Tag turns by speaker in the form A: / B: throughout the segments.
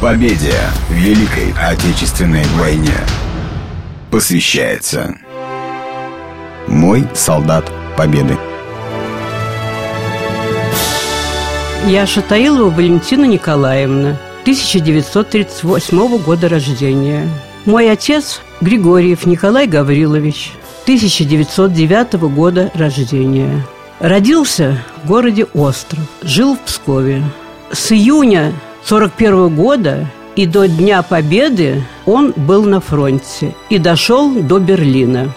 A: Победе в Великой Отечественной войне посвящается Мой солдат Победы.
B: Я Шатаилова Валентина Николаевна, 1938 года рождения. Мой отец Григорьев Николай Гаврилович, 1909 года рождения. Родился в городе Остров, жил в Пскове. С июня 41 года и до Дня Победы он был на фронте и дошел до Берлина.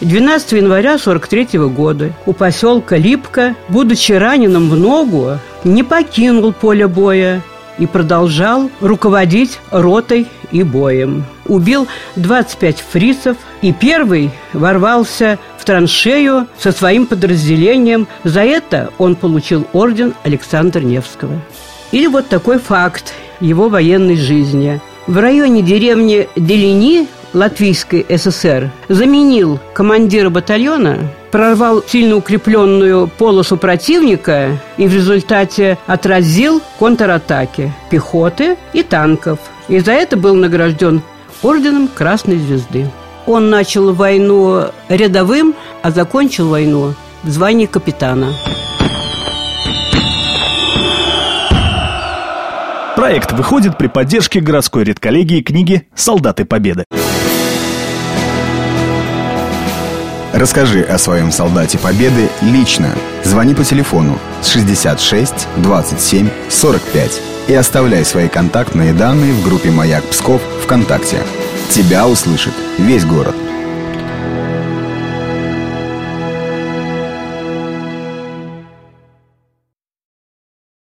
B: 12 января 43 года у поселка Липка, будучи раненым в ногу, не покинул поле боя и продолжал руководить ротой и боем. Убил 25 фрицев и первый ворвался в траншею со своим подразделением. За это он получил орден Александра Невского. Или вот такой факт его военной жизни. В районе деревни Делини Латвийской ССР заменил командира батальона, прорвал сильно укрепленную полосу противника и в результате отразил контратаки пехоты и танков. И за это был награжден орденом Красной Звезды. Он начал войну рядовым, а закончил войну в звании капитана.
C: Проект выходит при поддержке городской редколлегии книги «Солдаты Победы».
A: Расскажи о своем солдате Победы лично. Звони по телефону с 66 27 45 и оставляй свои контактные данные в группе «Маяк Псков» ВКонтакте. Тебя услышит весь город.